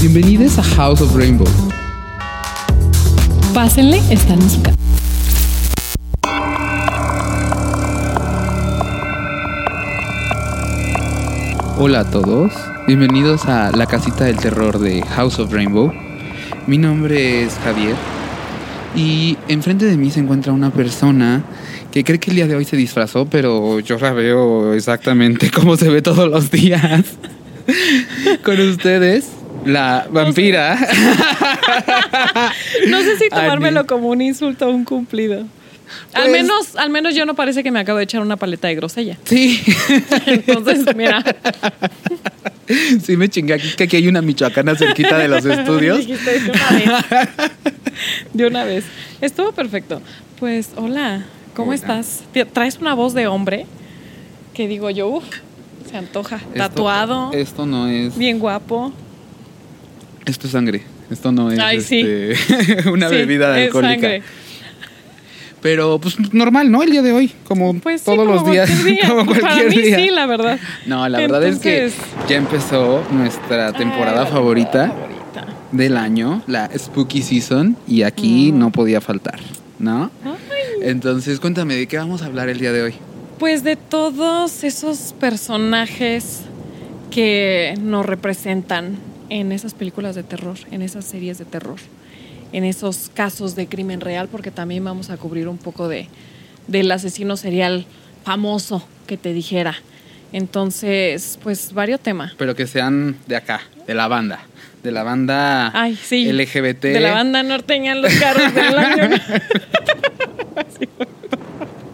Bienvenidos a House of Rainbow. Pásenle, su casa. Hola a todos, bienvenidos a la casita del terror de House of Rainbow. Mi nombre es Javier y enfrente de mí se encuentra una persona que cree que el día de hoy se disfrazó, pero yo la veo exactamente como se ve todos los días. Con ustedes, la vampira. No sé si tomármelo como un insulto o un cumplido. al Pues- menos, al menos yo no parece que me acabo de echar una paleta de grosella. Sí, Entonces, mira. sí me chingué aquí, que aquí hay una michoacana cerquita de los estudios. Dijiste de una vez. De una vez. Estuvo perfecto. Pues, hola, ¿cómo Hola. estás? Traes una voz de hombre que digo yo, uff, se antoja. Esto- Tatuado, Esto no es. bien guapo. Esto es sangre. Esto no es Ay, sí. este, una Sí, bebida es alcohólica. sangre. Pero pues normal, ¿no? El día de hoy, como Pues sí, todos como los días. día. como cualquier Para mí día. sí, la verdad. No, la verdad es que ya empezó nuestra temporada Ay, la favorita temporada favorita. del año, la Spooky Season, y aquí no podía faltar, ¿no? Ay. Entonces, cuéntame, ¿de qué vamos a hablar el día de hoy? Pues de todos esos personajes que nos representan en esas películas de terror, en esas series de terror, en esos casos de crimen real, porque también vamos a cubrir un poco de del asesino serial famoso que te dijera. Entonces, pues varios temas. Pero que sean de acá, de la banda, de la banda Ay, sí. LGBT. De la banda norteña los carros del año.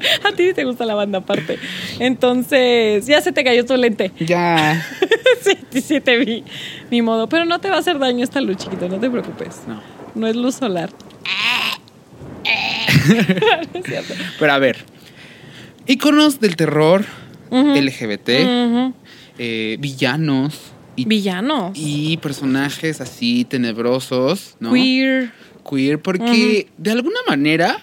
A ti te gusta la banda aparte. Entonces, ya se te cayó tu lente. Ya. Sí, sí, te vi. Ni modo. Pero no te va a hacer daño esta luz, chiquito. No te preocupes. No. No es luz solar. No es cierto. Pero a ver, íconos del terror. LGBT, eh, villanos y, Villanos. y personajes así tenebrosos, ¿no? Queer. Queer, porque de alguna manera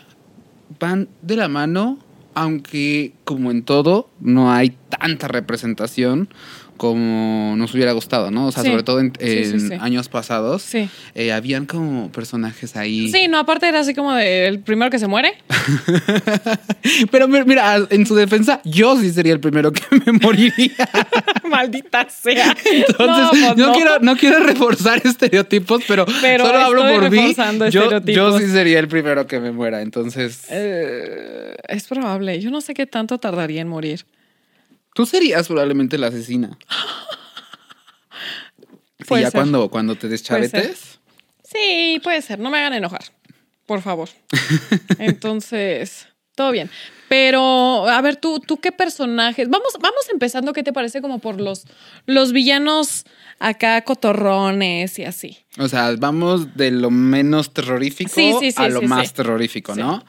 van de la mano, aunque como en todo no hay tanta representación como nos hubiera gustado, ¿no? O sea, Sí. sobre todo en, sí, sí. años pasados, Sí. eh, habían como personajes ahí. Sí, no, aparte era así como de el primero que se muere. Pero mi- mira, en su defensa, yo sí sería el primero que me moriría. Maldita sea. Entonces, no, pues no. quiero, no quiero reforzar estereotipos, pero, Pero solo hablo por mí. Yo, yo sí sería el primero que me muera. Entonces, Eh, es probable. Yo no sé qué tanto tardaría en morir. tú serías probablemente la asesina. Sí, ya ser. cuando, cuando te deschavetes. Sí, puede ser. No me hagan enojar. Por favor. Entonces, todo bien. Pero, a ver, tú, tú qué personajes. Vamos, vamos empezando, ¿qué te parece? Como por los, los villanos acá cotorrones y así. O sea, vamos de lo menos terrorífico Sí, sí, sí, a lo más terrorífico. ¿no?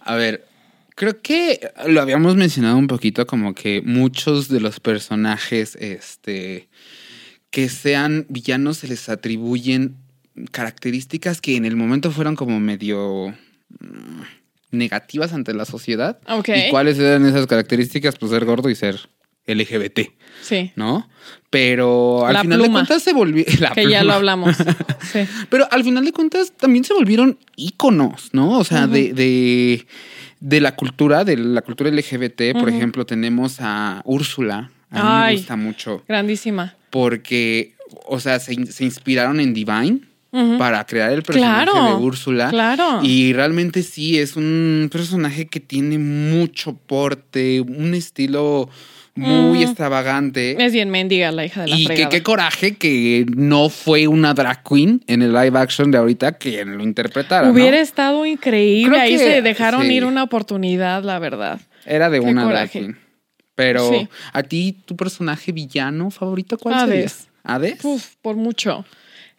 A ver, creo que lo habíamos mencionado un poquito, como que muchos de los personajes, este, que sean villanos se les atribuyen características que en el momento fueron como medio mm, negativas ante la sociedad. Ok. ¿Y cuáles eran esas características? Pues ser gordo y ser LGBT, Sí. ¿no? Pero al La final pluma. de cuentas se volvió... la Que ya lo hablamos. Sí. Pero al final de cuentas también se volvieron íconos, ¿no? O sea, de, de, de la cultura, de la cultura LGBT, por ejemplo, tenemos a Úrsula. A mí Ay. me gusta mucho Grandísima. porque, o sea, se inspiraron en Divine Para crear el personaje Claro, de Úrsula. claro. Y realmente sí, es un personaje que tiene mucho porte, un estilo muy Mm. extravagante. Es bien mendiga la hija de la Y que qué coraje que no fue una drag queen en el live action de ahorita quien lo interpretara. ¿no? Hubiera estado increíble. Creo Ahí que- se dejaron sí. ir una oportunidad, la verdad. Era de Qué una drag queen. Pero Sí. a ti, tu personaje villano favorito, ¿cuál Hades. sería? ¿Hades? Uf, por mucho.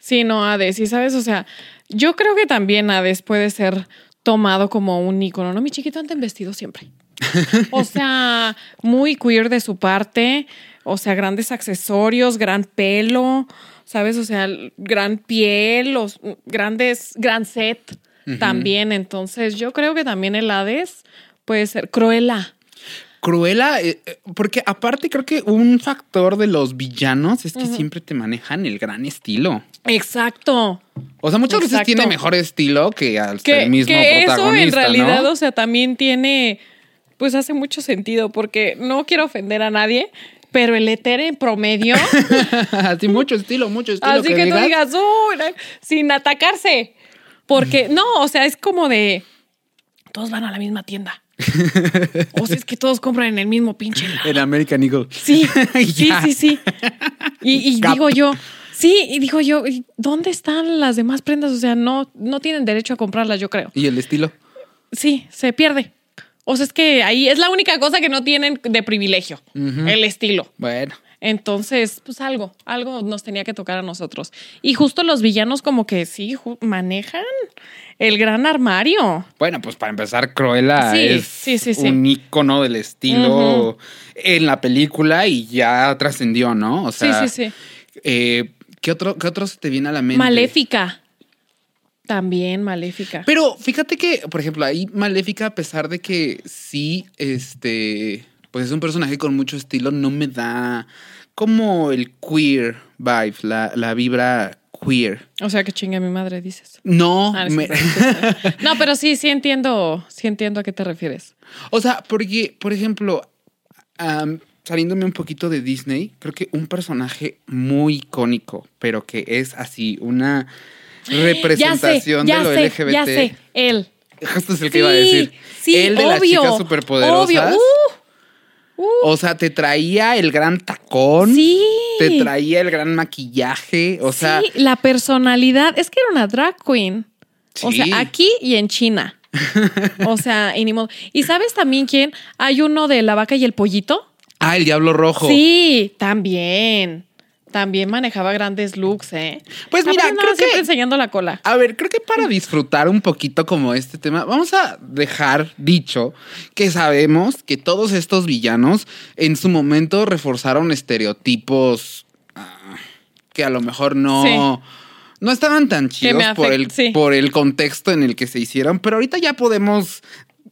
Sí, no, Hades. Y sabes, o sea, yo creo que también Hades puede ser tomado como un ícono, ¿no? Mi chiquito anda en vestido siempre. O sea, muy queer de su parte. O sea, grandes accesorios, gran pelo, ¿sabes? O sea, gran piel, los grandes, gran set también. Entonces, yo creo que también el Hades puede ser Cruella. Cruella, eh, eh, porque aparte creo que un factor de los villanos es que siempre te manejan el gran estilo. Exacto. O sea, muchas veces tiene mejor estilo que al Que, el mismo que eso protagonista. en realidad, ¿no? o sea, también tiene, pues hace mucho sentido, porque no quiero ofender a nadie, pero el éter en promedio, Así, mucho estilo, mucho estilo. así que, tú digas, "Uh, sin atacarse. Porque, no, o sea, es como de, todos van a la misma tienda. o sea, es que todos compran en el mismo pinche lado. En American Eagle. Sí, sí, sí, sí. Y, digo yo, sí, y digo yo, ¿y ¿dónde están las demás prendas? O sea, no, no tienen derecho a comprarlas, yo creo. ¿Y el estilo? Sí, se pierde. O sea, es que ahí es la única cosa que no tienen de privilegio, el estilo. Bueno. Entonces, pues algo, algo nos tenía que tocar a nosotros. Y justo los villanos como que sí, manejan el gran armario. Bueno, pues para empezar, Cruella Sí, es sí, sí, sí. un ícono del estilo en la película y ya trascendió, ¿no? O sea, sí, sí, sí. eh, ¿qué, otro, ¿Qué otro se te viene a la mente? Maléfica. También maléfica. Pero fíjate que, por ejemplo, ahí Maléfica, a pesar de que sí, este, pues es un personaje con mucho estilo, no me da como el queer vibe, la, la vibra queer. O sea, que chingue a mi madre, dices. No, Ah, no, me- pero sí, sí entiendo, sí entiendo a qué te refieres. o sea, porque, por ejemplo, saliéndome un poquito de Disney, creo que un personaje muy icónico, pero que es así, una representación ya de lo sé, LGBT. Ya sé, él. Justo es el que iba a decir. Sí, el de las obvio, chicas superpoderosas. Obvio. Uh, uh, O sea, te traía el gran tacón. sí. Te traía el gran maquillaje. O sea, sí, la personalidad. Es que era una drag queen. O Sí. sea, aquí y en China. o sea, y ni modo. ¿Y sabes también quién? Hay uno de la vaca y el pollito. Ah, el diablo rojo. Sí, también. También manejaba grandes looks, ¿eh? Pues mira, Aparte creo que- enseñando la cola. A ver, creo que para disfrutar un poquito como este tema, vamos a dejar dicho que sabemos que todos estos villanos en su momento reforzaron estereotipos ah, que a lo mejor no, no estaban tan chidos por el, sí. por el contexto en el que se hicieron, pero ahorita ya podemos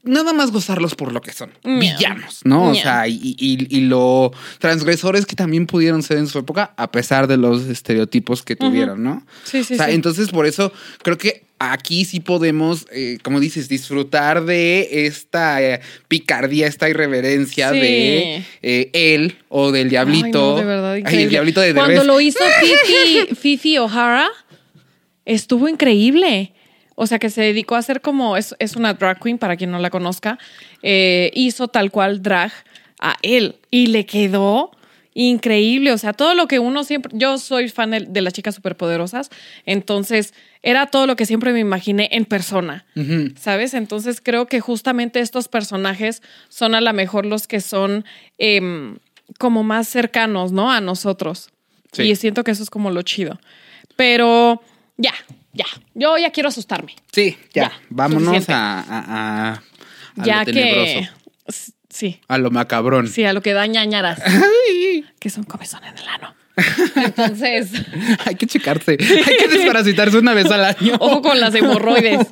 nada más gozarlos por lo que son, villanos, ¿no? O sea, y, y- y lo transgresores que también pudieron ser en su época, a pesar de los estereotipos que tuvieron, ¿no? Sí, sí, o sea, sí. entonces por eso creo que aquí sí podemos, eh, como dices, disfrutar de esta eh, picardía, esta irreverencia Sí. de eh, él o del diablito. Ay, no, de verdad, Ay, el diablito de Cuando lo hizo Fifi, Fifi O'Hara, estuvo increíble. O sea, que se dedicó a hacer como, es, es una drag queen, para quien no la conozca, eh, hizo tal cual drag a él y le quedó increíble. O sea, todo lo que uno siempre, yo soy fan de, de las chicas superpoderosas, entonces era todo lo que siempre me imaginé en persona. ¿Sabes? Entonces creo que justamente estos personajes son a lo mejor los que son em, como más cercanos, ¿no? A nosotros. Sí. Y siento que eso es como lo chido. Pero ya, ya. Yo ya quiero asustarme. Sí, ya, Ya, vámonos a, a, a- a ya lo que. tenebroso, Sí, a lo macabrón. sí, a lo que da ñañaras, Ay, que son comezón en el ano. Entonces, hay que checarse, hay que desparasitarse una vez al año. ojo con las hemorroides.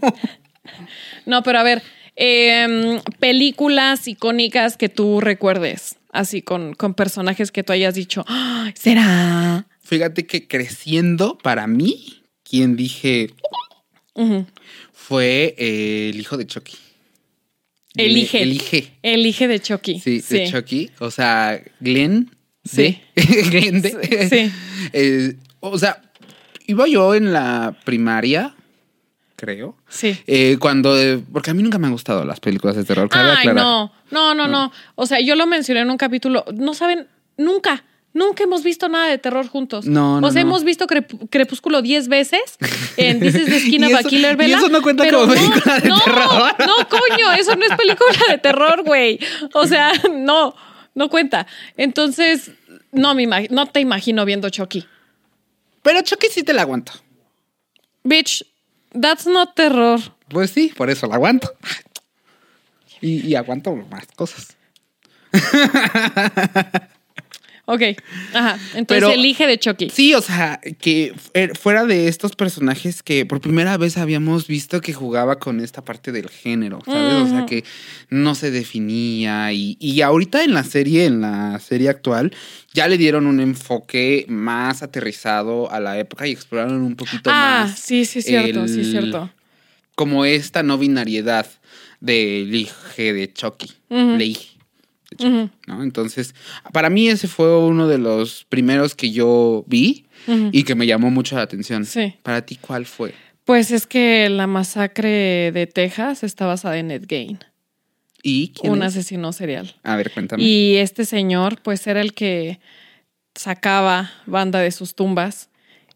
No, pero a ver, em, películas icónicas que tú recuerdes, así con, con personajes que tú hayas dicho, "Ay, ¿será? Fíjate que creciendo, para mí, quien dije fue eh, el hijo de Chucky. Elige. Elige. Elige de Chucky. Sí, de Chucky. O sea, Glenn. Sí. de- Glenn de- Sí. Eh, o sea, iba yo en la primaria, creo. Sí. eh, cuando. porque a mí nunca me han gustado las películas de terror. Ay, no, no, no, no. O sea, yo lo mencioné en un capítulo. No saben, nunca, nunca hemos visto nada de terror juntos. No, no, O sea, no. hemos visto Crep- Crepúsculo 10 veces en Dices de Esquina Y eso- Killer y Bella. eso no cuenta como película de no, terror. No, coño, eso no es película de terror, güey. O sea, no, no cuenta. Entonces, no, me no te imagino viendo Chucky. Pero Chucky sí te la aguanto. Bitch, that's not terror. Pues sí, por eso la aguanto. Y, y aguanto más cosas. Ok. Ajá. Entonces Pero- elige de Chucky. Sí, o sea, que fu- fuera de estos personajes que por primera vez habíamos visto que jugaba con esta parte del género, ¿sabes? O sea, que no se definía y, y ahorita en la serie, en la serie actual, ya le dieron un enfoque más aterrizado a la época y exploraron un poquito Ah, más sí, sí, cierto, sí, el- cierto. como esta no binariedad del hije de Chucky, Ujú. Leige ¿no? Entonces, para mí ese fue uno de los primeros que yo vi y que me llamó mucho la atención. Sí. Para ti, ¿cuál fue? Pues es que la masacre de Texas está basada en Ed Gein, ¿Y quién un es? asesino serial. A ver, cuéntame. Y este señor, pues era el que sacaba banda de sus tumbas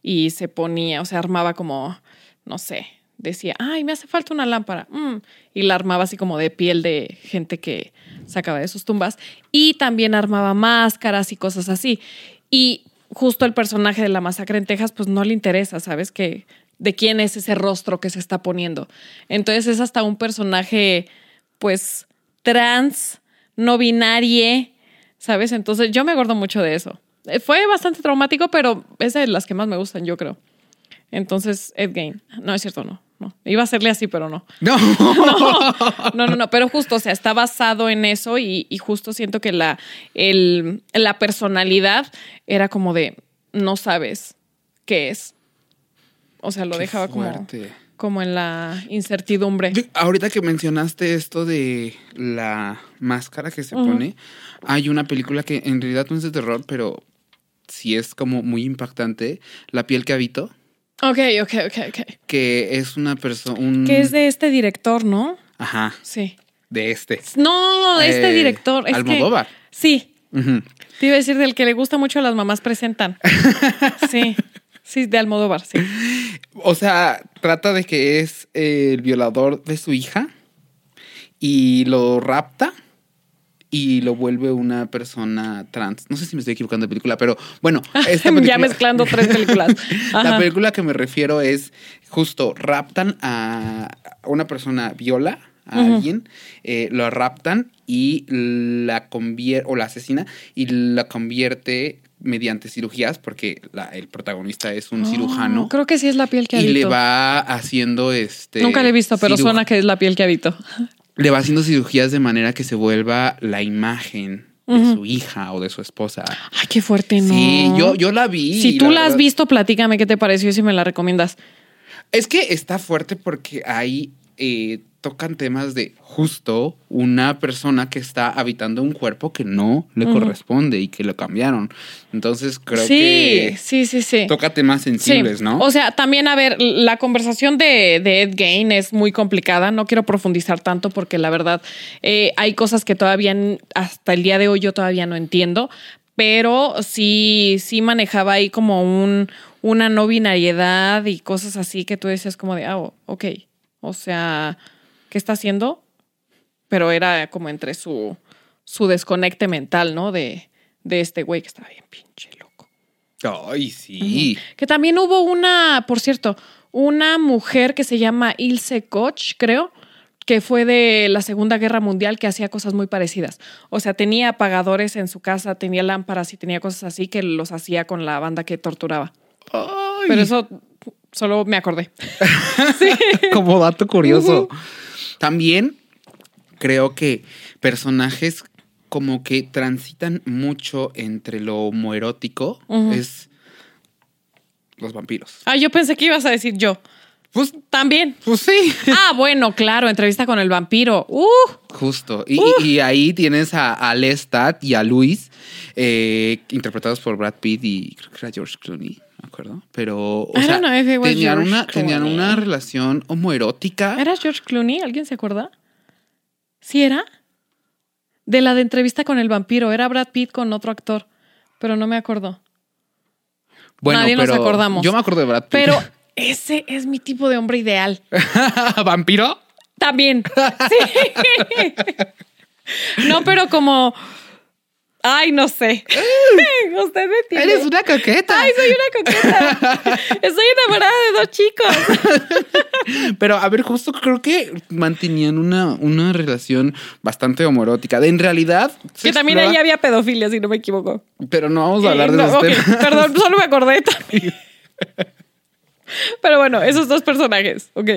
y se ponía, o sea, armaba como, no sé, decía, ay, me hace falta una lámpara. mm, Y la armaba así como de piel de gente que sacaba de sus tumbas. Y también armaba máscaras y cosas así. Y justo el personaje de la masacre en Texas, pues no le interesa, ¿sabes? Que de quién es ese rostro que se está poniendo. Entonces es hasta un personaje, pues, trans, no binarie, ¿sabes? Entonces yo me acuerdo mucho de eso. Eh, Fue bastante traumático, pero es de las que más me gustan, yo creo. Entonces, Ed Gein. No, es cierto, no. No. Iba a serle así, pero no. No. No, no, no. Pero justo, o sea, está basado en eso y, y justo siento que la, el, la personalidad era como de no sabes qué es. O sea, lo Qué dejaba como, fuerte. como en la incertidumbre. Yo- ahorita que mencionaste esto de la máscara que se pone, hay una película que en realidad no es de terror, pero sí es como muy impactante. La piel que habito, Ok, ok, ok, ok. que es una persona. Un... Que es de este director, ¿no? Ajá, Sí. de este. No, de este Eh, director. Es que- Almodóvar. sí. Ujú. Te iba a decir del que le gusta mucho a las mamás presentan. Sí. Sí, de Almodóvar, sí. O sea, trata de que es el violador de su hija y lo rapta y lo vuelve una persona trans. No sé si me estoy equivocando de película, pero bueno, esta película- ya mezclando tres películas. La película que me refiero es justo raptan a una persona, viola a alguien, eh, lo raptan y la convierte, o la asesina, y la convierte mediante cirugías, porque la- el protagonista es un Oh, cirujano. Creo que sí es la piel que Y le habito. va haciendo este. Nunca le he visto, pero suena que es la piel que habito. Le va haciendo cirugías de manera que se vuelva la imagen de su hija o de su esposa. Ay, qué fuerte, ¿no? Sí, yo, yo la vi. Si tú la has verdad- visto, platícame qué te pareció y si me la recomiendas. Es que está fuerte porque ahí eh, tocan temas de justo una persona que está habitando un cuerpo que no le corresponde y que lo cambiaron. Entonces creo sí, que sí, sí, sí. toca temas sensibles, Sí. ¿no? O sea, también, a ver, la conversación de, de Ed Gain es muy complicada. No quiero profundizar tanto porque la verdad eh, hay cosas que todavía, hasta el día de hoy, yo todavía no entiendo. Pero sí, sí manejaba ahí como un, una no binariedad y cosas así que tú decías como de, ah, oh, ok. O sea, ¿qué está haciendo? Pero era como entre su, su desconecte mental, ¿no? De, de este güey que estaba bien pinche loco. Ay, sí. Que también hubo una, por cierto, una mujer que se llama Ilse Koch, creo, que fue de la Segunda Guerra Mundial que hacía cosas muy parecidas. O sea, tenía apagadores en su casa, tenía lámparas y tenía cosas así que los hacía con la banda que torturaba. Ay. Pero eso solo me acordé. sí. como dato curioso. También creo que personajes como que transitan mucho entre lo homoerótico es los vampiros. Ah, yo pensé que ibas a decir yo. Pues, También. pues sí. Ah, bueno, claro, entrevista con el vampiro. Uh, Justo. Y, y ahí tienes a, a Lestat y a Luis, eh, interpretados por Brad Pitt y creo que era George Clooney, me acuerdo. Pero, o sea, know tenían, una, tenían una relación homoerótica. ¿Era George Clooney? ¿Alguien se acuerda? ¿Sí era? De la de entrevista con el vampiro. Era Brad Pitt con otro actor, pero no me acuerdo. Bueno, nadie nos acordamos. Yo me acuerdo de Brad Pitt. Pero ese es mi tipo de hombre ideal. ¿Vampiro? También. Sí. No, pero como. Ay, no sé. Usted me entiende. Eres una coqueta. Ay, soy una coqueta. Estoy enamorada de dos chicos. Pero a ver, justo creo que mantenían una, una relación bastante homorótica. En realidad. Que también explora- ahí había pedofilia, si no me equivoco. Pero no vamos a hablar de Eh, no, esos ok, temas. Perdón, solo me acordé también. Pero bueno, esos dos personajes. Ok.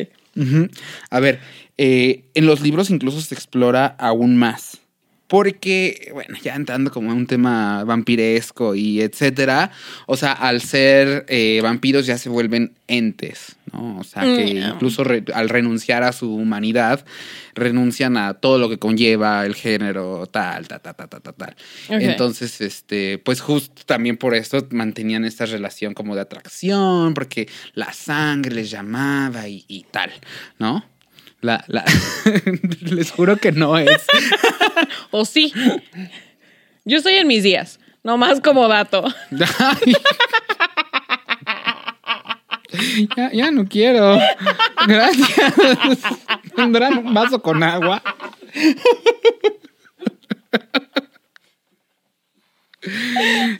A ver, eh, en los libros incluso se explora aún más. Porque, bueno, ya entrando como en un tema vampiresco y etcétera, o sea, al ser eh, vampiros ya se vuelven entes, ¿no? O sea, que Mm. incluso re- al renunciar a su humanidad, renuncian a todo lo que conlleva el género, tal, tal, tal, tal, tal, tal, tal. Ok. Entonces, este, pues justo también por esto mantenían esta relación como de atracción, porque la sangre les llamaba y, y tal, ¿no? La, la, les juro que no es. O sí. Yo estoy en mis días. Nomás como dato. Ya, ya no quiero. Gracias. ¿Tendrán un vaso con agua?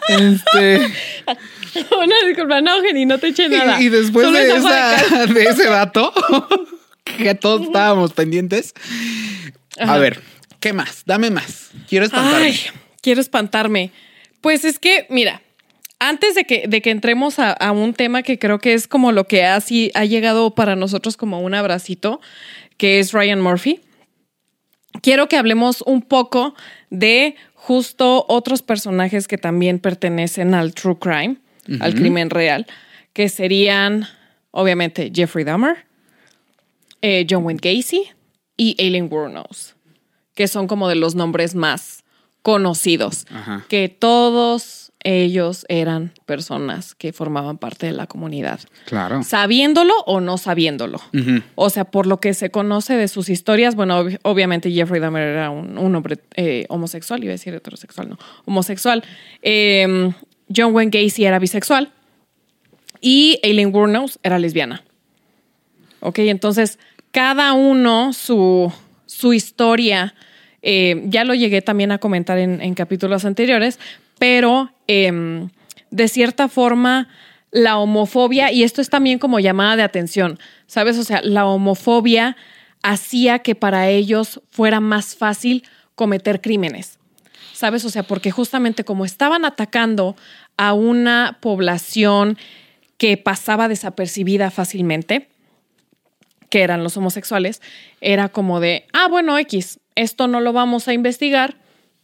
Este. Una disculpa, no, Jenny, no te eché nada. Y, y después esa- de ese dato, que todos estábamos pendientes. A ver, ¿qué más? Dame más. Quiero espantarme. Ay, quiero espantarme. Pues es que, mira, antes de que, de que entremos a, a un tema que creo que es como lo que ha, sí- ha llegado para nosotros como un abracito, que es Ryan Murphy, quiero que hablemos un poco de justo otros personajes que también pertenecen al true crime, al crimen real, que serían, obviamente, Jeffrey Dahmer, eh, John Wayne Gacy y Aileen Wuornos, que son como de los nombres más conocidos, Ajá. que todos ellos eran personas que formaban parte de la comunidad, Claro. sabiéndolo o no sabiéndolo. O sea, por lo que se conoce de sus historias, bueno, ob- obviamente Jeffrey Dahmer era un, un hombre eh, homosexual, iba a decir heterosexual, no, homosexual. Eh, John Wayne Gacy era bisexual y Aileen Wuornos era lesbiana. Ok, entonces cada uno su, su historia, eh, ya lo llegué también a comentar en, capítulos anteriores, pero em, de cierta forma la homofobia, y esto es también como llamada de atención, ¿sabes? O sea, la homofobia hacía que para ellos fuera más fácil cometer crímenes. ¿Sabes? O sea, porque justamente como estaban atacando a una población que pasaba desapercibida fácilmente, que eran los homosexuales, era como de, ah, bueno, X, esto no lo vamos a investigar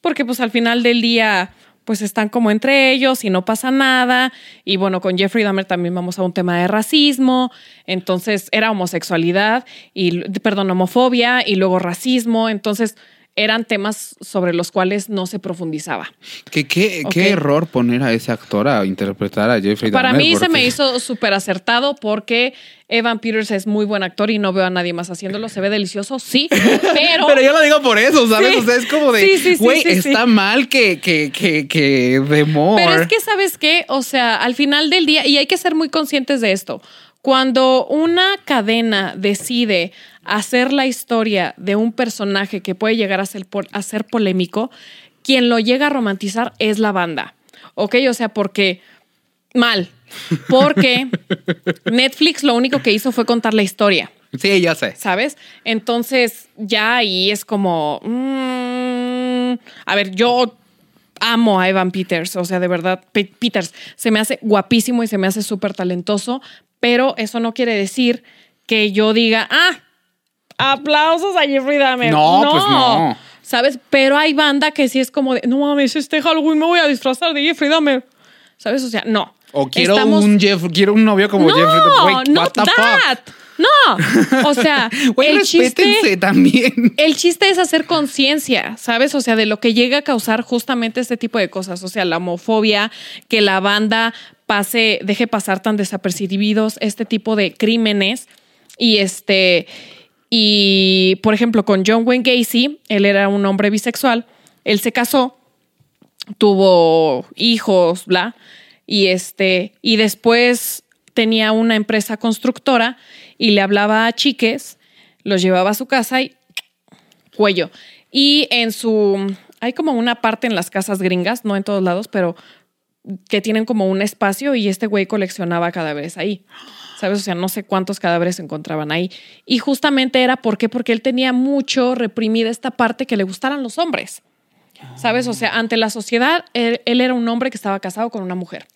porque pues al final del día pues están como entre ellos y no pasa nada. Y bueno, con Jeffrey Dahmer también vamos a un tema de racismo. Entonces era homosexualidad y, perdón, homofobia y luego racismo. Entonces eran temas sobre los cuales no se profundizaba. ¿Qué, qué, qué error poner a ese actor a interpretar a Jeffrey Para Dahmer, mí se me hizo súper acertado porque Evan Peters es muy buen actor y no veo a nadie más haciéndolo. Se ve delicioso, sí, pero... Pero yo lo digo por eso, ¿sabes? Sí. O sea, es como de, sí, güey, sí, sí. está mal que, que, que, que de more. Pero es que, ¿sabes qué? O sea, al final del día, y hay que ser muy conscientes de esto, cuando una cadena decide hacer la historia de un personaje que puede llegar a ser, a ser polémico, quien lo llega a romantizar es la banda. ¿Ok? O sea, porque mal. Porque Netflix lo único que hizo fue contar la historia. Sí, ya sé. ¿sabes? Entonces ya ahí es como, mm, a ver, yo amo a Evan Peters, o sea, de verdad, Pe- Peters se me hace guapísimo y se me hace súper talentoso, pero eso no quiere decir que yo diga, ah, aplausos a Jeffrey Dahmer. No, pues no. ¿Sabes? Pero hay banda que sí es como de, no mames, este Halloween me voy a disfrazar de Jeffrey Dahmer. ¿Sabes? O sea, no. O quiero Estamos- un Jeff, quiero un novio como no, Jeffrey Dahmer. No what the fuck? No, o sea, Güey, el chiste, también. el chiste es hacer conciencia, ¿sabes? O sea, de lo que llega a causar justamente este tipo de cosas, o sea, la homofobia, que la banda pase, deje pasar tan desapercibidos este tipo de crímenes y este y por ejemplo con John Wayne Gacy, él era un hombre bisexual, él se casó, tuvo hijos, bla, y este, y después tenía una empresa constructora y le hablaba a chiques, los llevaba a su casa y cuello. Y en su, hay como una parte en las casas gringas, no en todos lados, pero que tienen como un espacio y este güey coleccionaba cadáveres ahí. ¿Sabes? O sea, no sé cuántos cadáveres se encontraban ahí. Y justamente era ¿por qué? porque él tenía mucho reprimida esta parte que le gustaran los hombres. ¿Sabes? O sea, ante la sociedad, él, él era un hombre que estaba casado con una mujer.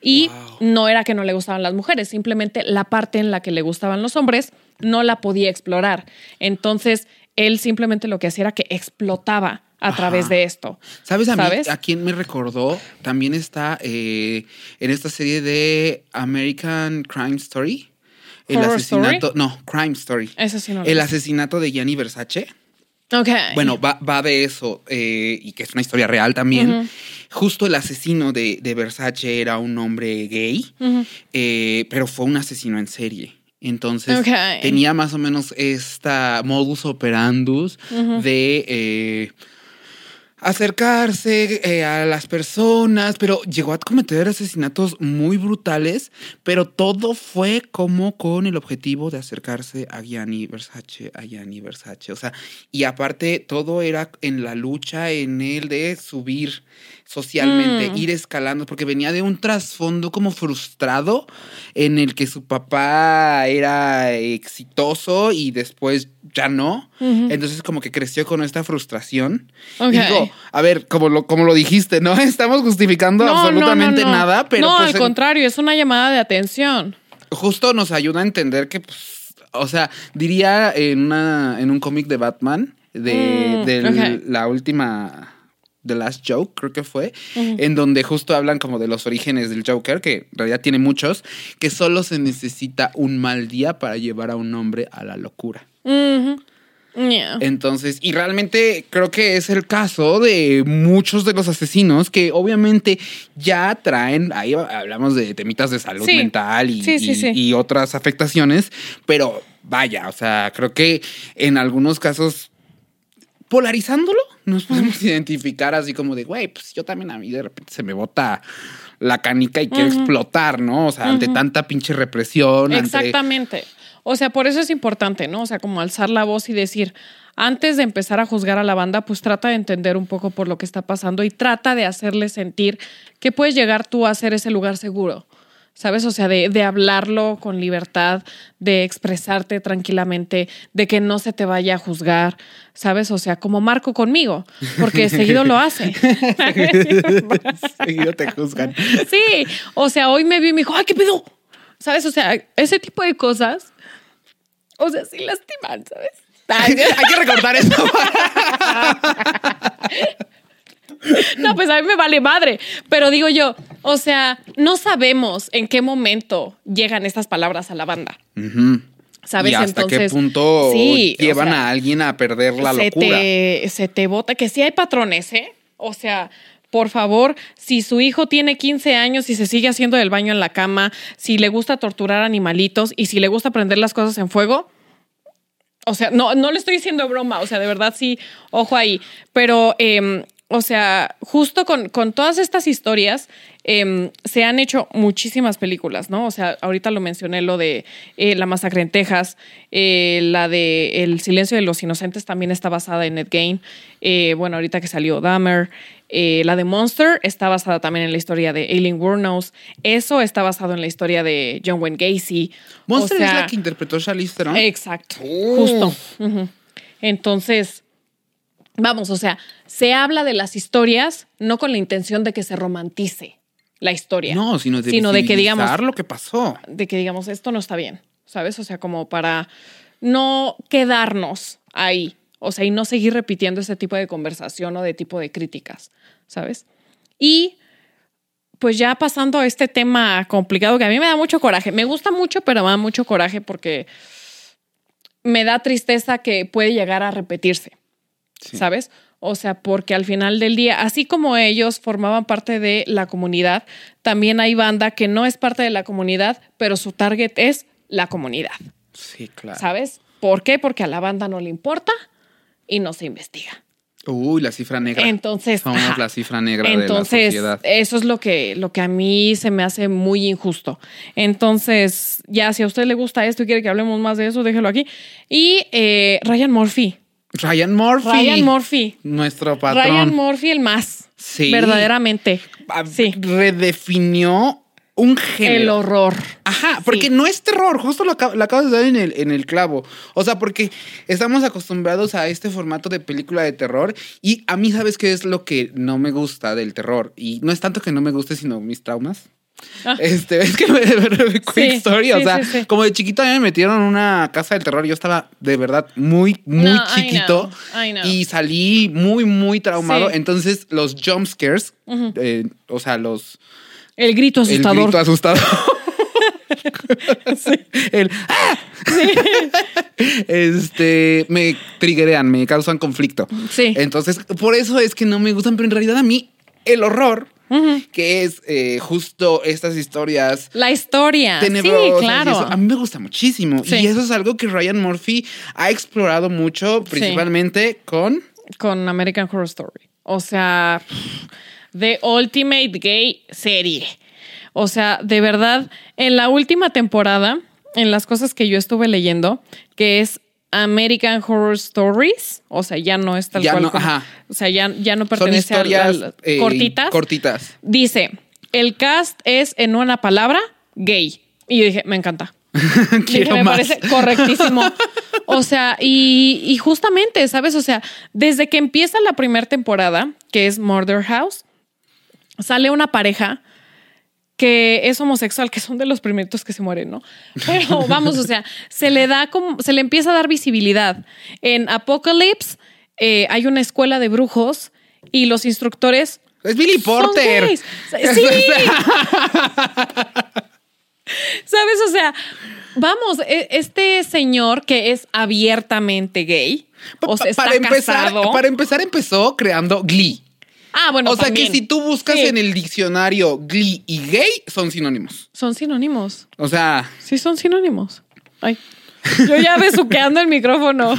Y no era que no le gustaban las mujeres, simplemente la parte en la que le gustaban los hombres no la podía explorar. Entonces, él simplemente lo que hacía era que explotaba a Ajá. través de esto. ¿Sabes a, mí, a quién me recordó? También está eh, en esta serie de American Crime Story. El Horror asesinato. Story? No, Crime Story. Eso sí no lo El asesinato de Gianni Versace. Ok. Bueno, va, va de eso, eh, y que es una historia real también. Justo el asesino de, de Versace era un hombre gay, eh, pero fue un asesino en serie. Entonces tenía más o menos esta modus operandus de eh, acercarse eh, a las personas, pero llegó a cometer asesinatos muy brutales, pero todo fue como con el objetivo de acercarse a Gianni Versace, a Gianni Versace, o sea, y aparte todo era en la lucha en él de subir socialmente, Mm. ir escalando, porque venía de un trasfondo como frustrado en el que su papá era exitoso y después ya no. Entonces como que creció con esta frustración. Ok. Y digo, a ver, como lo, como lo dijiste, no estamos justificando absolutamente nada, pero No, pues, al contrario, es una llamada de atención. justo nos ayuda a entender que, pues, o sea, diría en, una, en un cómic de Batman, de, Mm, la última... The Last Joke, creo que fue, en donde justo hablan como de los orígenes del Joker, que en realidad tiene muchos, que solo se necesita un mal día para llevar a un hombre a la locura. Yeah. Entonces, y realmente creo que es el caso de muchos de los asesinos que obviamente ya traen, ahí hablamos de temitas de salud Sí. mental y, Sí, sí, y- sí. y otras afectaciones, pero vaya, o sea, creo que en algunos casos polarizándolo nos podemos identificar así como de, güey, pues yo también a mí de repente se me bota la canica y quiero explotar, ¿no? O sea, ante tanta pinche represión. ante- Exactamente. O sea, por eso es importante, ¿no? O sea, como alzar la voz y decir, antes de empezar a juzgar a la banda, pues trata de entender un poco por lo que está pasando y trata de hacerle sentir que puedes llegar tú a ser ese lugar seguro. ¿Sabes? O sea, de, de hablarlo con libertad, de expresarte tranquilamente, de que no se te vaya a juzgar, ¿sabes? O sea, como Marco conmigo, porque seguido lo hace. Seguido te juzgan. Sí, o sea, hoy me vi y me dijo, ay, ¿qué pedo? ¿Sabes? O sea, ese tipo de cosas, o sea, sí lastiman, ¿sabes? Hay que recordar eso. No, pues a mí me vale madre, pero digo yo, o sea, no sabemos en qué momento llegan estas palabras a la banda. ¿sabes? ¿Y hasta qué punto sí, o llevan sea, a alguien a perder la se locura? te, se te bota, que sí hay patrones, ¿eh? O sea, por favor, si su hijo tiene 15 años y se sigue haciendo del baño en la cama, si le gusta torturar animalitos y si le gusta prender las cosas en fuego, o sea, no, no le estoy diciendo broma, o sea, de verdad sí, ojo ahí. Pero, eh, o sea, justo con, con todas estas historias eh, se han hecho muchísimas películas, ¿no? O sea, ahorita lo mencioné, lo de eh, La Masacre en Texas, eh, la de El Silencio de los Inocentes también está basada en Ed Gein. Eh, bueno, ahorita que salió Dahmer. La de Monster está basada también en la historia de Aileen Wuornos. Eso está basado en la historia de John Wayne Gacy. O Monster es la que interpretó Charlize Theron. Exacto, Oh. justo. Entonces, vamos, o sea, se habla de las historias no con la intención de que se romantice la historia. no, sino de, sino de que digamos, lo que pasó. de que digamos, esto no está bien, ¿sabes? O sea, como para no quedarnos ahí, o sea, y no seguir repitiendo ese tipo de conversación o de tipo de críticas, ¿sabes? Y pues ya pasando a este tema complicado que a mí me da mucho coraje, me gusta mucho, pero me da mucho coraje porque me da tristeza que puede llegar a repetirse, Sí. ¿sabes? O sea, porque al final del día, así como ellos formaban parte de la comunidad, también hay banda que no es parte de la comunidad, pero su target es la comunidad, Sí, claro. ¿sabes? ¿Por qué? Porque a la banda no le importa y no se investiga. Uy, la cifra negra. Entonces, Somos ajá. la cifra negra de la sociedad. eso es lo que, lo que a mí se me hace muy injusto. Entonces, ya si a usted le gusta esto y quiere que hablemos más de eso, déjelo aquí. Y eh, Ryan Murphy. Ryan Murphy. Ryan Murphy. Nuestro patrón. Ryan Murphy el más. Sí. Verdaderamente. Ah, Sí. Redefinió un género. El horror. Ajá, porque Sí. no es terror, justo lo, lo acabas de dar en el, en el clavo. O sea, porque estamos acostumbrados a este formato de película de terror y a mí, ¿sabes qué es lo que no me gusta del terror? Y no es tanto que no me guste, sino mis traumas. Ah. Este, es que de verdad, quick Sí, story, o sea, sí, como de chiquito a mí me metieron en una casa del terror, yo estaba de verdad muy, muy No, I chiquito know, I know. y salí muy, muy traumado. Entonces, los jump scares, eh, o sea, los, El grito el asustador. grito asustado. El ¡ah! Este me triggerean, me causan conflicto. Sí. Entonces, por eso es que no me gustan, pero en realidad a mí el horror, Ujú. que es eh, justo estas historias La historia. tenebrosas, Sí, claro. a mí me gusta muchísimo. Sí. Y eso es algo que Ryan Murphy ha explorado mucho, principalmente con Con American Horror Story. O sea, The Ultimate Gay serie. O sea, de verdad, en la última temporada, en las cosas que yo estuve leyendo, que es American Horror Stories, o sea, ya no es tal Ya cual. no, como- ajá. O sea, ya, ya no son pertenece a historias las eh, cortitas. cortitas. Dice, el cast es en una palabra gay. Y yo dije, me encanta. Dije, me más. parece correctísimo. O sea, y, y justamente, ¿sabes? O sea, desde que empieza la primera temporada, que es Murder House, sale una pareja que es homosexual, que son de los primeritos que se mueren, ¿no? Pero vamos, o sea, se le da como, se le empieza a dar visibilidad. En Apocalypse eh, hay una escuela de brujos y los instructores Es Billy Porter. Sí. ¿Sabes? O sea, vamos, e- este señor que es abiertamente gay, o sea, está para empezar, casado. para empezar empezó creando Glee. Ah, bueno, o sea también. que si tú buscas Sí. en el diccionario Glee y gay son sinónimos. Son sinónimos. O sea, Sí, son sinónimos. Ay. Yo ya besuqueando el micrófono.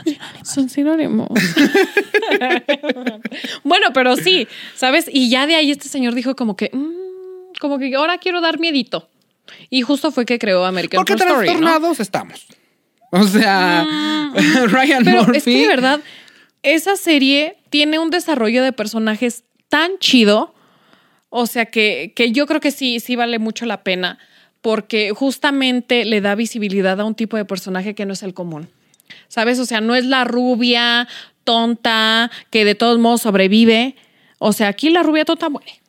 Son sinónimos. bueno, pero sí, ¿sabes? Y ya de ahí este señor dijo como que, mm, como que ahora quiero dar miedito. Y justo fue que creó American porque Horror Story, ¿no? trastornados estamos. O sea, Ryan Pero Murphy. es que de verdad, esa serie tiene un desarrollo de personajes tan chido. O sea que, que yo creo que sí, sí vale mucho la pena. Porque justamente le da visibilidad a un tipo de personaje que no es el común. ¿Sabes? O sea, no es la rubia tonta que de todos modos sobrevive. O sea, aquí la rubia tonta muere.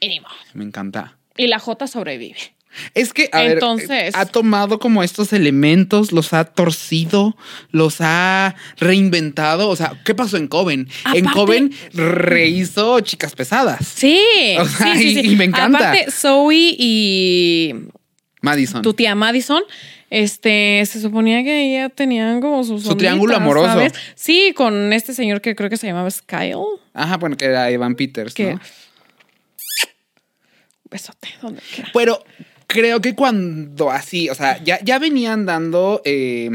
Y ni modo. Me encanta. Y la J sobrevive. Es que, a ver, Entonces- ha tomado como estos elementos, los ha torcido, los ha reinventado. O sea, ¿qué pasó en Coven? en Coven rehizo chicas pesadas. Sí, O sea, sí, sí, y- sí. y me encanta. Aparte, Zoe y Madison. tu tía Madison, este, se suponía que ella tenían como sus Su triángulo onditas, amoroso. ¿sabes? Sí, con este señor que creo que se llamaba Skyle. Ajá, bueno, que era Evan Peters, Que ¿no? besote, donde quiera. Pero creo que cuando así, o sea, ya, ya venían dando. eh,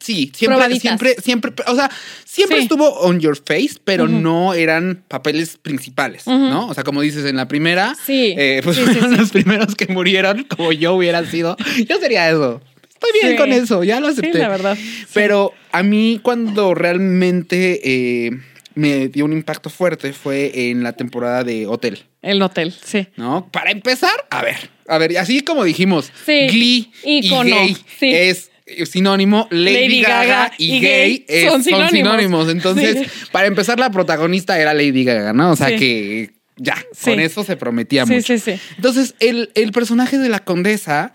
sí, siempre, Probaditas. siempre, siempre, o sea, siempre Sí. estuvo on your face, pero no eran papeles principales, ¿no? O sea, como dices en la primera, Sí. eh, pues Sí, fueron los primeros que murieron, como yo hubiera sido. Yo sería eso. Estoy bien con eso, ya lo acepté. Sí, la verdad. Pero a mí cuando realmente eh, me dio un impacto fuerte fue en la temporada de Hotel. El hotel, sí. ¿no? Para empezar, a ver, a ver, así como dijimos, Sí, Glee ícono, y gay sí. es sinónimo, Lady, Lady Gaga, Gaga y gay, gay es- son son, sinónimos. Entonces, Sí. para empezar, la protagonista era Lady Gaga, ¿no? O sea que ya, con eso se prometía Sí, mucho. sí, sí. Entonces, el, el personaje de la condesa,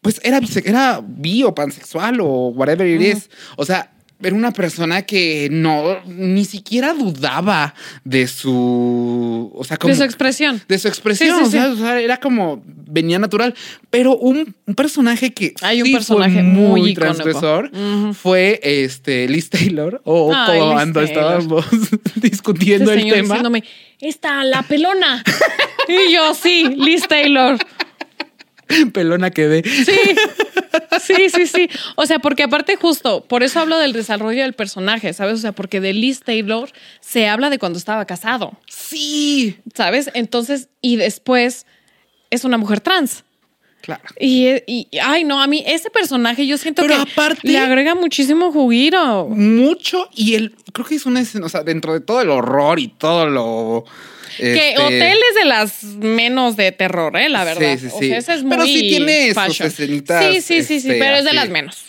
pues era, era bi o pansexual o whatever it is. O sea, era una persona que no, ni siquiera dudaba de su, o sea, como De su expresión. de su expresión, Sí, sí, sí. ¿sabes? O sea, era como venía natural, pero un, un personaje que Hay un personaje fue muy muy transgresor fue este Liz Taylor o Ay, Liz cuando Taylor. estábamos discutiendo Este el tema. diciéndome, esta, la pelona. y yo, sí, Liz Taylor. Pelona quedé. Sí, sí, sí, sí. O sea, porque aparte justo, por eso hablo del desarrollo del personaje, ¿sabes? O sea, porque de Liz Taylor se habla de cuando estaba casado, Sí. ¿sabes? Entonces, y después es una mujer trans. Claro. Y, y, ay, no, a mí ese personaje yo siento Pero que aparte- le agrega muchísimo juguito. Mucho y el creo que es una escena, o sea, dentro de todo el horror y todo lo Que este, Hotel es de las menos de terror, ¿eh? La verdad. Sí, sí, O sí. sea, esa es muy Pero sí tiene sus fashion. escenitas, Sí, sí, sí, sí, este, pero es de así. las menos.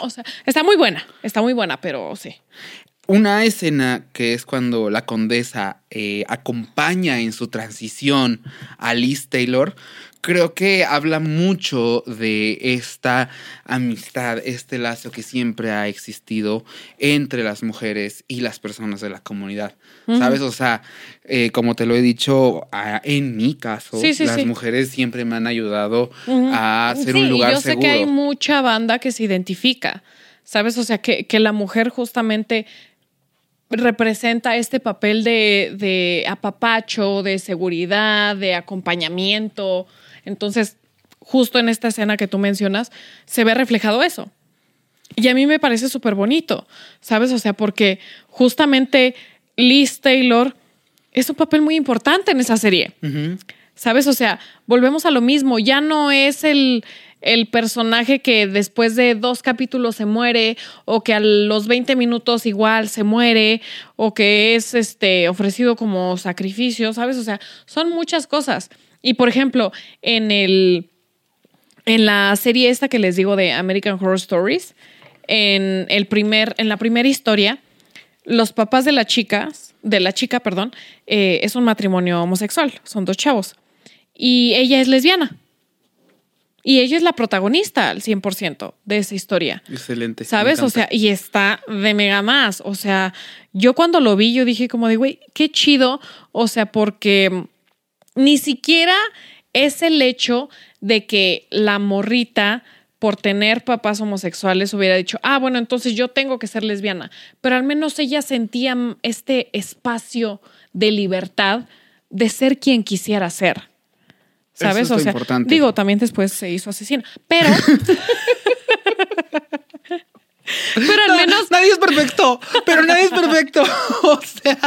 O sea, está muy buena, está muy buena, pero sí. Una escena que es cuando la condesa eh, acompaña en su transición a Liz Taylor, creo que habla mucho de esta amistad, este lazo que siempre ha existido entre las mujeres y las personas de la comunidad. ¿Sabes? O sea, eh, como te lo he dicho, a- en mi caso, Sí, sí, las sí. mujeres siempre me han ayudado a ser un lugar yo sé seguro. que hay mucha banda que se identifica, ¿sabes? O sea, que, que la mujer justamente representa este papel de, de apapacho, de seguridad, de acompañamiento. Entonces, justo en esta escena que tú mencionas, se ve reflejado eso. Y a mí me parece súper bonito, ¿sabes? O sea, porque justamente Liz Taylor es un papel muy importante en esa serie. ¿Sabes? O sea, volvemos a lo mismo. Ya no es el, el personaje que después de dos capítulos se muere, o que a los 20 minutos igual se muere, o que es este ofrecido como sacrificio, ¿sabes? O sea, son muchas cosas. Y por ejemplo, en el. En la serie esta que les digo de American Horror Stories, en el primer, en la primera historia, los papás de la chica, de la chica, perdón, eh, es un matrimonio homosexual, son dos chavos. Y ella es lesbiana. Y ella es la protagonista al 100% de esa historia. Excelente. ¿Sabes? O sea, y está de mega más. O sea, yo cuando lo vi, yo dije como de, güey, qué chido. O sea, porque ni siquiera es el hecho de que la morrita, por tener papás homosexuales, hubiera dicho, ah, bueno, entonces yo tengo que ser lesbiana. Pero al menos ella sentía este espacio de libertad de ser quien quisiera ser. ¿Sabes? Eso es o sea, importante. digo, también después se hizo asesina. Pero. pero al menos. Nadie es perfecto, pero nadie es perfecto. O sea,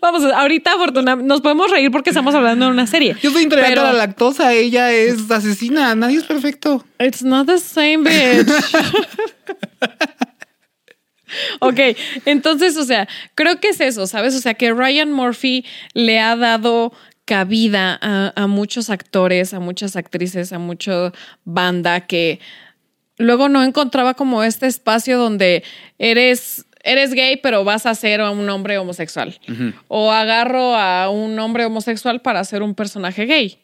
Vamos, ahorita afortunadamente nos podemos reír porque estamos hablando de una serie. yo soy intolerante Pero- a la lactosa, ella es asesina, nadie es perfecto. It's not the same, bitch. ok, entonces, o sea, creo que es eso, ¿sabes? O sea, que Ryan Murphy le ha dado cabida a, a muchos actores, a muchas actrices, a mucha banda que luego no encontraba como este espacio donde eres eres gay pero vas a ser a un hombre homosexual o agarro a un hombre homosexual para ser un personaje gay.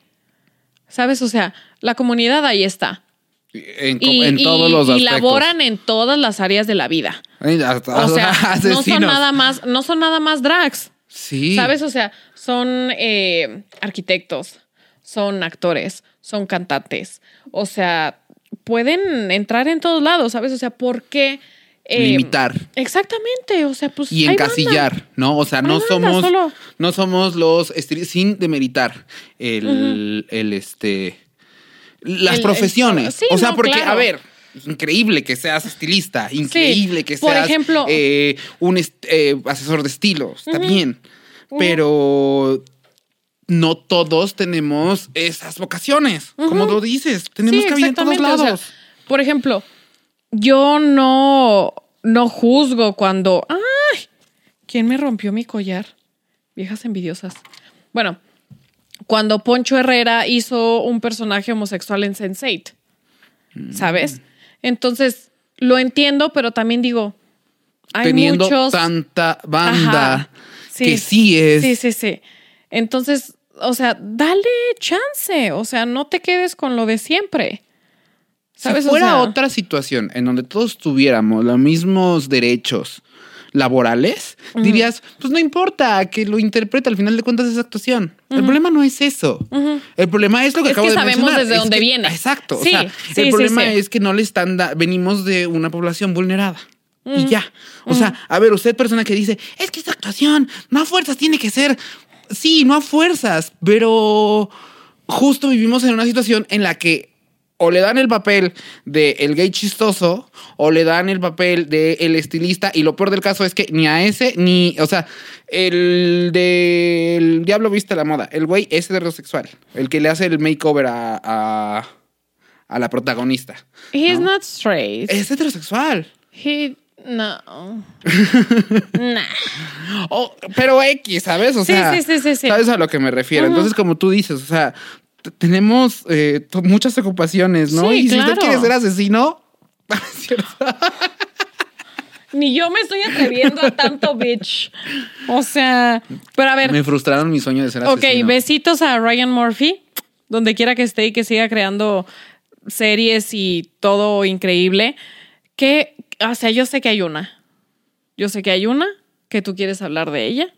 ¿Sabes? O sea, la comunidad ahí está. En, Y, en y- todos los y aspectos. laboran en todas las áreas de la vida. Hasta- O sea, no son nada más, no son nada más drags. Sí. ¿Sabes? O sea, son eh, arquitectos, son actores, son cantantes. O sea, pueden entrar en todos lados, ¿sabes? O sea, ¿por qué? eh, Limitar. Exactamente, o sea, pues. Y hay banda. encasillar, ¿no? O sea, no banda, somos, solo. no somos los sin demeritar el, el este las El- el- profesiones. sí, o sea, no, porque, claro. a ver, increíble que seas estilista, increíble que Por seas ejemplo- eh, un eh, asesor de estilo, está bien. Pero no todos tenemos esas vocaciones. Como lo dices, tenemos Sí, cabida en todos o lados. sea, por ejemplo, yo no, no juzgo cuando. ¡Ay! ¿Quién me rompió mi collar? Viejas envidiosas. Bueno, cuando Poncho Herrera hizo un personaje homosexual en Sense8, ¿sabes? Entonces, lo entiendo, pero también digo, hay Teniendo muchos. tanta banda Ajá, que sí es. Sí, sí, sí. Entonces, o sea, dale chance. O sea, no te quedes con lo de siempre. ¿Sabes? Si O fuera sea, otra situación en donde todos tuviéramos los mismos derechos laborales, dirías, pues no importa que lo interprete, al final de cuentas es actuación. El problema no es eso. El problema es lo que Es acabo que de sabemos mencionar. desde Es dónde que- viene. Exacto. o Sí, sea, sí, el sí, problema es que no le están venimos de una población vulnerada. Y ya. O sea, a ver, usted persona que dice, es que es actuación, no a fuerzas tiene que ser. Sí, no a fuerzas, pero justo vivimos en una situación en la que o le dan el papel de el gay chistoso o le dan el papel de el estilista y lo peor del caso es que ni a ese ni, o sea, el del Diablo viste la moda, el güey es heterosexual, el que le hace el makeover a, a, a la protagonista. He's ¿no? not straight. Es heterosexual. He no. nah. Oh, pero X, ¿sabes? O sea, sí, sí, sí, sí. ¿sabes a lo que me refiero? Entonces, como tú dices, o sea, tenemos eh, muchas ocupaciones, ¿no? Sí, y si usted quiere ser asesino, es cierto. Ni yo me estoy atreviendo a tanto bitch. O sea, pero a ver, me frustraron mi sueño de ser ok, asesino. besitos a Ryan Murphy, donde quiera que esté y que siga creando series y todo increíble. Que, o sea, yo sé que hay una. Yo sé que hay una que tú quieres hablar de ella.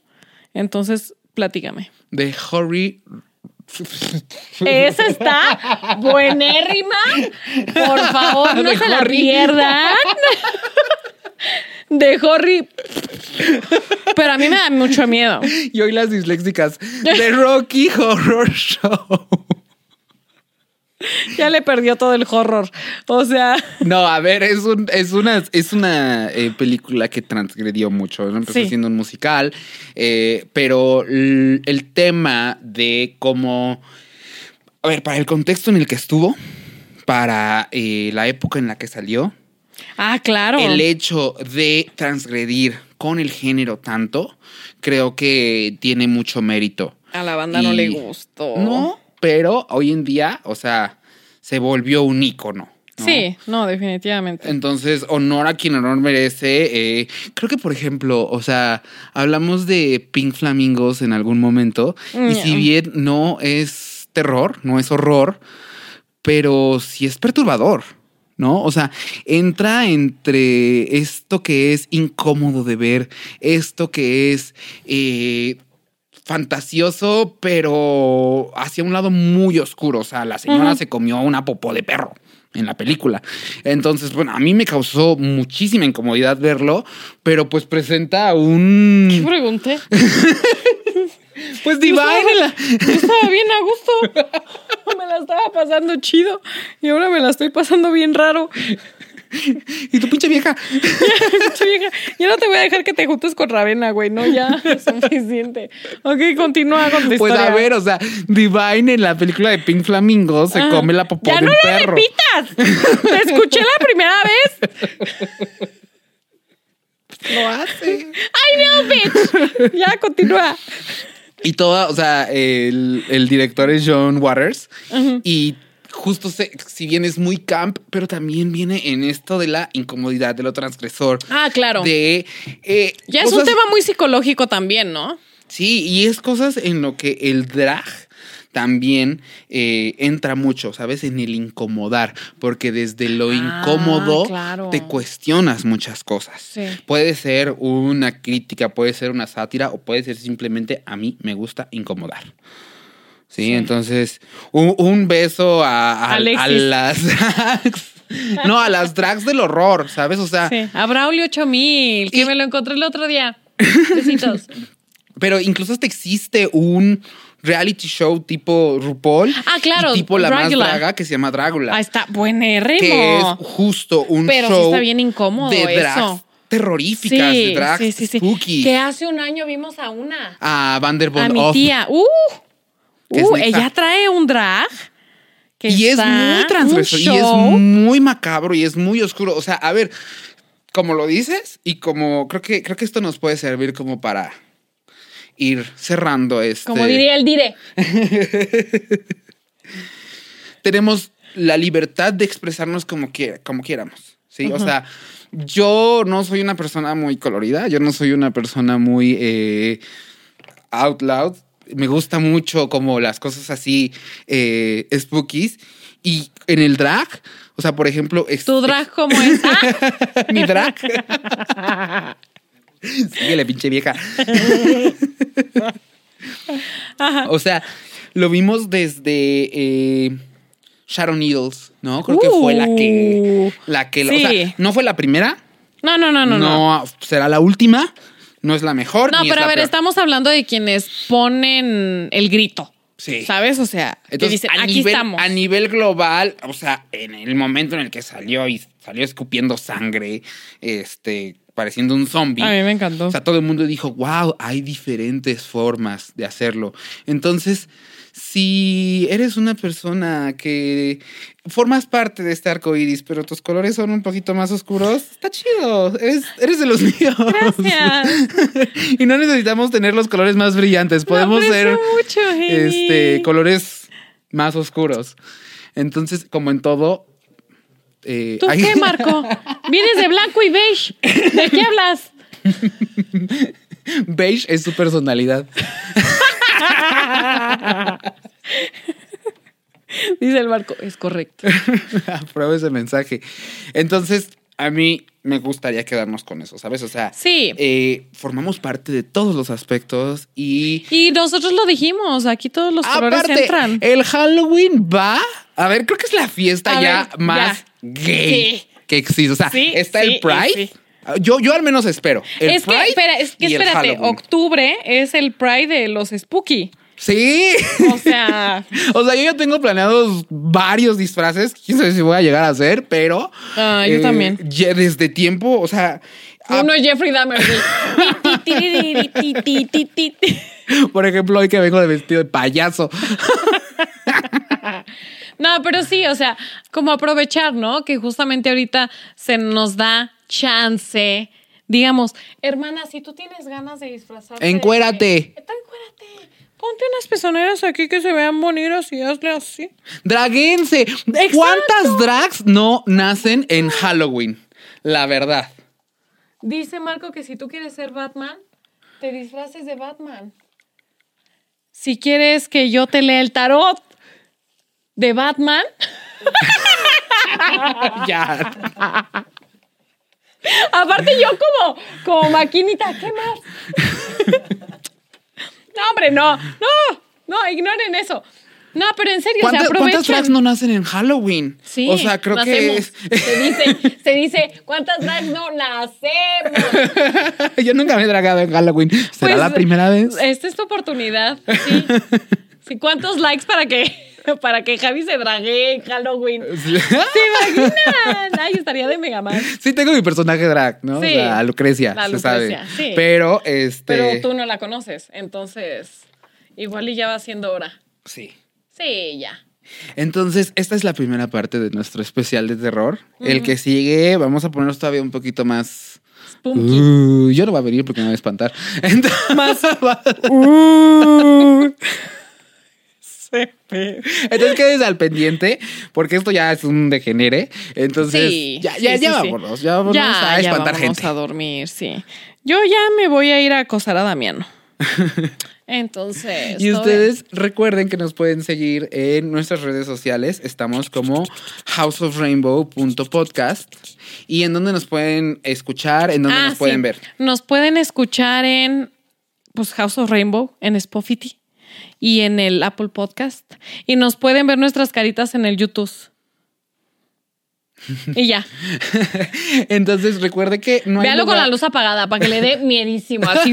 Entonces, platícame. De Horry. Esa está buenérrima. Por favor, no De se la pierdan. De Horry. Pero a mí me da mucho miedo. Y hoy las disléxicas. De Rocky Horror Show. Ya le perdió todo el horror. O sea, No, a ver, es, un, es una, es una eh, película que transgredió mucho. ¿no? Empezó Sí. siendo un musical, eh, pero el tema de cómo. A ver, para el contexto en el que estuvo, para eh, la época en la que salió, ah, claro. el hecho de transgredir con el género tanto, creo que tiene mucho mérito. A la banda no le gustó. No, pero hoy en día, o sea, se volvió un ícono. ¿no? Sí, no, definitivamente. Entonces, honor a quien honor merece. Eh, creo que, por ejemplo, o sea, hablamos de Pink Flamingos en algún momento. Y si bien no es terror, no es horror, pero sí es perturbador. ¿No? O sea, entra entre esto que es incómodo de ver, esto que es eh, fantasioso, pero hacia un lado muy oscuro. O sea, la señora se comió una popó de perro en la película. Entonces, bueno, a mí me causó muchísima incomodidad verlo, pero pues presenta ¿Qué un... pregunté? Pues Yo estaba, Divine yo estaba bien a gusto. Me la estaba pasando chido. Y ahora me la estoy pasando bien raro. Y tu pinche vieja. Pinche vieja, Ya no te voy a dejar que te juntes con Ravena, güey. No, ya es suficiente. Ok, continúa con tu Pues historia. a ver, o sea, Divine en la película de Pink Flamingo se Ah, come la popó ¡Ya de no un lo perro. repitas! Te escuché la primera vez. Lo hace. ¡Ay, no, bitch! Ya, continúa. Y toda, o sea, el, el director es John Waters. Y justo se- si bien es muy camp, pero también viene en esto de la incomodidad, de lo transgresor. Ah, claro. De. eh, Ya es un tema muy psicológico también, ¿no? Sí, y es cosas en lo que el drag también eh, entra mucho, ¿sabes? En el incomodar, porque desde lo Ah, incómodo claro. te cuestionas muchas cosas. Sí. Puede ser una crítica, puede ser una sátira o puede ser simplemente a mí me gusta incomodar. Sí, Sí. entonces un, un beso a, a- a las drags. No, a las drags del horror, ¿sabes? O sea, Sí. A Braulio 8000, que Y- me lo encontré el otro día. Besitos. Pero incluso hasta existe un reality show tipo RuPaul. Ah, claro, y tipo la Dragula. más draga que se llama Drácula. Ah, está buenérrimo. que es justo un Pero sí show está bien incómodo de drags eso. terroríficas, de drags sí, sí, sí. spooky. Que hace un año vimos a una. A Vanderbilt a mi Off. tía. Uh, uh, ella trae un drag. Que Y es muy transgresor, y es muy macabro, y es muy oscuro. O sea, a ver, como lo dices, y como creo que, creo que esto nos puede servir como para ir cerrando este. Como diría el dire. tenemos la libertad de expresarnos como, quiera, como quieramos. ¿sí? O sea, yo no soy una persona muy colorida, yo no soy una persona muy eh, out loud. Me gusta mucho como las cosas así eh, spookies. Y en el drag, o sea, por ejemplo... Tu drag como es. Ah, mi drag. Síguele, pinche vieja. O sea, lo vimos desde eh, Sharon Needles, ¿no? Creo que fue la que. La que. O Sí. sea, no fue la primera. No, no, no, no, no. será la última. No es la mejor. No, ni pero es a ver, peor. estamos hablando de quienes ponen el grito. Sí. ¿Sabes? O sea, Entonces, dicen, a, aquí nivel, estamos. a nivel global, o sea, en el momento en el que salió y salió escupiendo sangre, este, pareciendo un zombie. A mí me encantó. O sea, todo el mundo dijo, wow, hay diferentes formas de hacerlo. Entonces, si eres una persona que formas parte de este arco iris, pero tus colores son un poquito más oscuros, está chido. Eres, eres de los míos. Gracias. y no necesitamos tener los colores más brillantes. Podemos ser mucho, este, colores más oscuros. Entonces, como en todo. Eh, ¿Tú hay- qué, Marco? Vienes de blanco y beige. ¿De qué hablas? Beige es su personalidad. Dice el Marco, es correcto. Apruebo ese mensaje. Entonces, a mí me gustaría quedarnos con eso, ¿sabes? O sea, Sí. eh, formamos parte de todos los aspectos y. Y nosotros lo dijimos, aquí todos los colores Aparte, entran. el Halloween va. A ver, creo que es la fiesta A ya ver, más ya. Gay Sí. que existe. O sea, Sí, está sí el Pride. Yo, yo al menos espero. El es que, espera, es que espérate, octubre es el Pride de los Spooky. Sí. O sea, O sea, yo ya tengo planeados varios disfraces. Quién sabe si voy a llegar a hacer, pero. eh, Ah, yo también. ya desde tiempo, o sea. a- uno es Jeffrey Dahmer. por ejemplo, hoy que vengo de vestido de payaso. No, pero sí, o sea, como aprovechar, ¿no? Que justamente ahorita se nos da chance. Digamos, hermana, si tú tienes ganas de disfrazarte. Encuérate. Está, encuérate. Ponte unas pezoneras aquí que se vean bonitas y hazle así. Draguense. ¿Cuántas drags no nacen en Halloween? La verdad. Dice Marco que si tú quieres ser Batman, te disfraces de Batman. Si quieres que yo te lea el tarot de Batman, ya. aparte yo como, como maquinita, ¿qué más? no, hombre, no, no, no, ignoren eso. No, pero en serio, se ¿Cuántas, aprovechen. ¿Cuántas drags no nacen en Halloween? Sí, O sea, creo que es. Se dice, se dice, ¿cuántas drags no nacemos? Yo nunca me he dragado en Halloween. ¿Será Pues, la primera vez? Esta es tu oportunidad. Sí. Sí, ¿Cuántos likes para que, para que Javi se drague en Halloween? Sí. ¿Se imaginan? Ay, estaría de mega mal. Sí, tengo mi personaje drag, ¿no? Sí. La Lucrecia, La se Lucrecia, sabe. sí. Pero este. Pero tú no la conoces, entonces igual y ya va siendo hora. Sí. Sí, ya. Entonces, esta es la primera parte de nuestro especial de terror. El que sigue, vamos a ponernos todavía un poquito más. Uh, yo no voy a venir porque me voy a espantar. Entonces, Más. Entonces quedes al pendiente, porque esto ya es un degenere. Entonces, Sí, ya, ya, sí, ya sí, vámonos, ya vámonos Ya, a espantar gente. a dormir, sí. Yo ya me voy a ir a acosar a Damiano. Entonces. Y ustedes recuerden que nos pueden seguir en nuestras redes sociales. Estamos como houseofrainbow.podcast. Y en donde nos pueden escuchar, en donde Ah, nos pueden sí. ver. Nos pueden escuchar en pues, House of Rainbow, en Spotify y en el Apple Podcast. Y nos pueden ver nuestras caritas en el YouTube. Y ya. Entonces recuerde que no hay Véalo con lugar- la luz apagada para que le dé miedísimo. Así.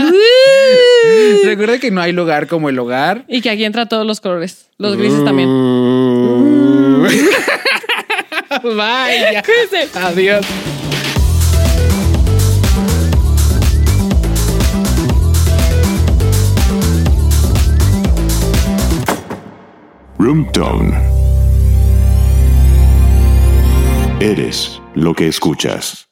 Recuerde que no hay lugar como el hogar. y que aquí entra todos los colores. Los grises también. Vaya. Adiós. Room Tone. Eres lo que escuchas.